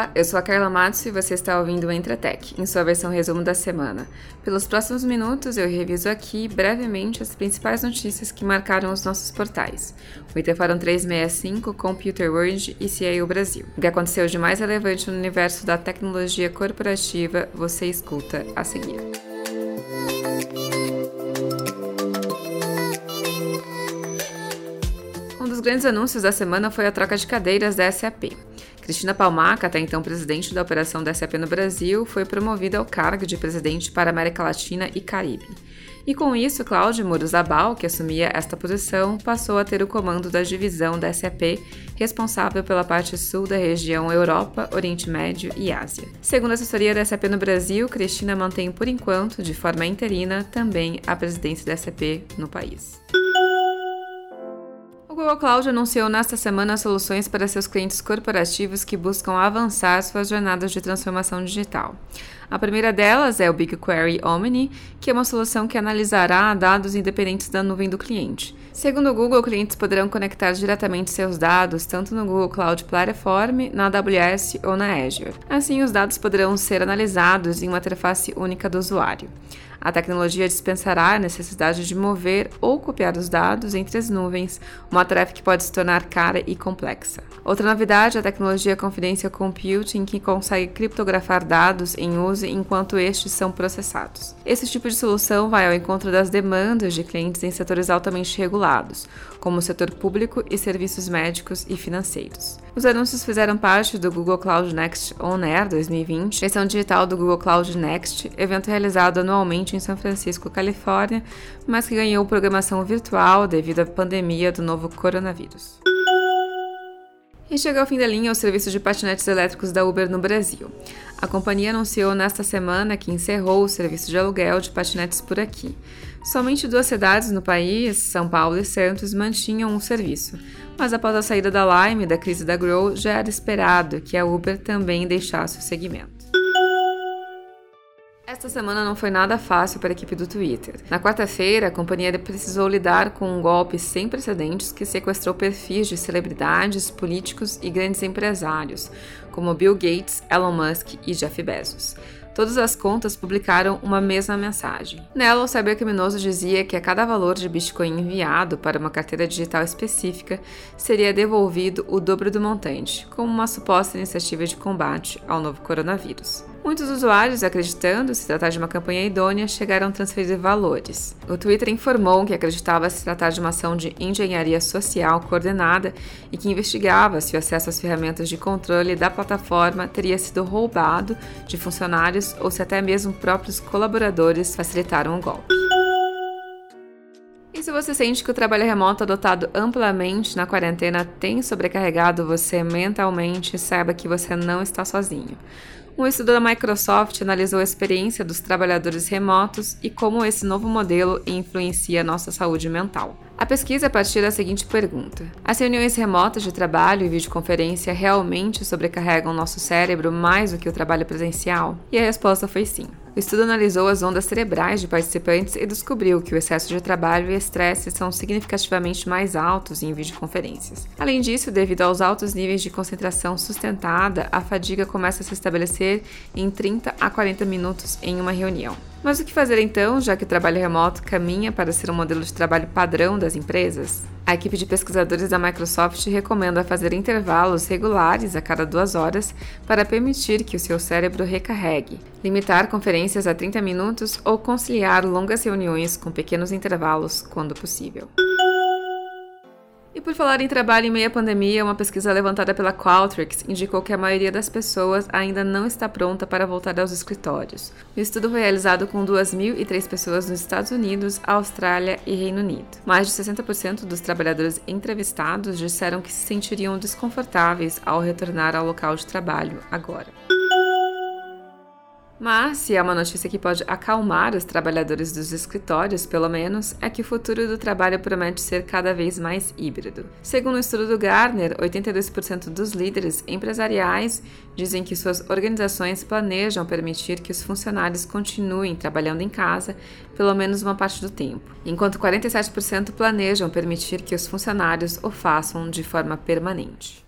Olá, eu sou a Carla Matos e você está ouvindo o Entretec, em sua versão resumo da semana. Pelos próximos minutos eu reviso aqui brevemente as principais notícias que marcaram os nossos portais. O Interforum 365, Computer World e CIO Brasil. O que aconteceu de mais relevante no universo da tecnologia corporativa você escuta a seguir. Um dos grandes anúncios da semana foi a troca de cadeiras da SAP. Cristina Palmaca, até então presidente da operação da SAP no Brasil, foi promovida ao cargo de presidente para América Latina e Caribe. E com isso, Cláudio Muruzabal, que assumia esta posição, passou a ter o comando da divisão da SAP, responsável pela parte sul da região Europa, Oriente Médio e Ásia. Segundo a assessoria da SAP no Brasil, Cristina mantém por enquanto, de forma interina, também a presidência da SAP no país. Google Cloud anunciou nesta semana soluções para seus clientes corporativos que buscam avançar suas jornadas de transformação digital. A primeira delas é o BigQuery Omni, que é uma solução que analisará dados independentes da nuvem do cliente. Segundo o Google, clientes poderão conectar diretamente seus dados tanto no Google Cloud Platform, na AWS ou na Azure. Assim, os dados poderão ser analisados em uma interface única do usuário. A tecnologia dispensará a necessidade de mover ou copiar os dados entre as nuvens, uma tarefa que pode se tornar cara e complexa. Outra novidade é a tecnologia Confidential Computing, que consegue criptografar dados em uso enquanto estes são processados. Esse tipo de solução vai ao encontro das demandas de clientes em setores altamente regulados, como o setor público e serviços médicos e financeiros. Os anúncios fizeram parte do Google Cloud Next On Air 2020, versão digital do Google Cloud Next, evento realizado anualmente em São Francisco, Califórnia, mas que ganhou programação virtual devido à pandemia do novo coronavírus. E chega ao fim da linha o serviço de patinetes elétricos da Uber no Brasil. A companhia anunciou nesta semana que encerrou o serviço de aluguel de patinetes por aqui. Somente duas cidades no país, São Paulo e Santos, mantinham o serviço, mas após a saída da Lime e da crise da Grow, já era esperado que a Uber também deixasse o segmento. Esta semana não foi nada fácil para a equipe do Twitter. Na quarta-feira, a companhia precisou lidar com um golpe sem precedentes que sequestrou perfis de celebridades, políticos e grandes empresários, como Bill Gates, Elon Musk e Jeff Bezos. Todas as contas publicaram uma mesma mensagem. Nela, o cybercriminoso dizia que a cada valor de Bitcoin enviado para uma carteira digital específica seria devolvido o dobro do montante, como uma suposta iniciativa de combate ao novo coronavírus. Muitos usuários, acreditando se tratar de uma campanha idônea, chegaram a transferir valores. O Twitter informou que acreditava se tratar de uma ação de engenharia social coordenada e que investigava se o acesso às ferramentas de controle da plataforma teria sido roubado de funcionários ou se até mesmo próprios colaboradores facilitaram o golpe. E se você sente que o trabalho remoto adotado amplamente na quarentena tem sobrecarregado você mentalmente, saiba que você não está sozinho. Um estudo da Microsoft analisou a experiência dos trabalhadores remotos e como esse novo modelo influencia nossa saúde mental. A pesquisa partiu da seguinte pergunta: As reuniões remotas de trabalho e videoconferência realmente sobrecarregam nosso cérebro mais do que o trabalho presencial? E a resposta foi sim. O estudo analisou as ondas cerebrais de participantes e descobriu que o excesso de trabalho e estresse são significativamente mais altos em videoconferências. Além disso, devido aos altos níveis de concentração sustentada, a fadiga começa a se estabelecer em 30 a 40 minutos em uma reunião. Mas o que fazer então, já que o trabalho remoto caminha para ser um modelo de trabalho padrão das empresas? A equipe de pesquisadores da Microsoft recomenda fazer intervalos regulares a cada duas horas para permitir que o seu cérebro recarregue, limitar conferências a 30 minutos ou conciliar longas reuniões com pequenos intervalos quando possível. E por falar em trabalho em meio à pandemia, uma pesquisa levantada pela Qualtrics indicou que a maioria das pessoas ainda não está pronta para voltar aos escritórios. O estudo foi realizado com 2.003 pessoas nos Estados Unidos, Austrália e Reino Unido. Mais de 60% dos trabalhadores entrevistados disseram que se sentiriam desconfortáveis ao retornar ao local de trabalho agora. Mas, se há uma notícia que pode acalmar os trabalhadores dos escritórios, pelo menos, é que o futuro do trabalho promete ser cada vez mais híbrido. Segundo o um estudo do Gartner, 82% dos líderes empresariais dizem que suas organizações planejam permitir que os funcionários continuem trabalhando em casa pelo menos uma parte do tempo, enquanto 47% planejam permitir que os funcionários o façam de forma permanente.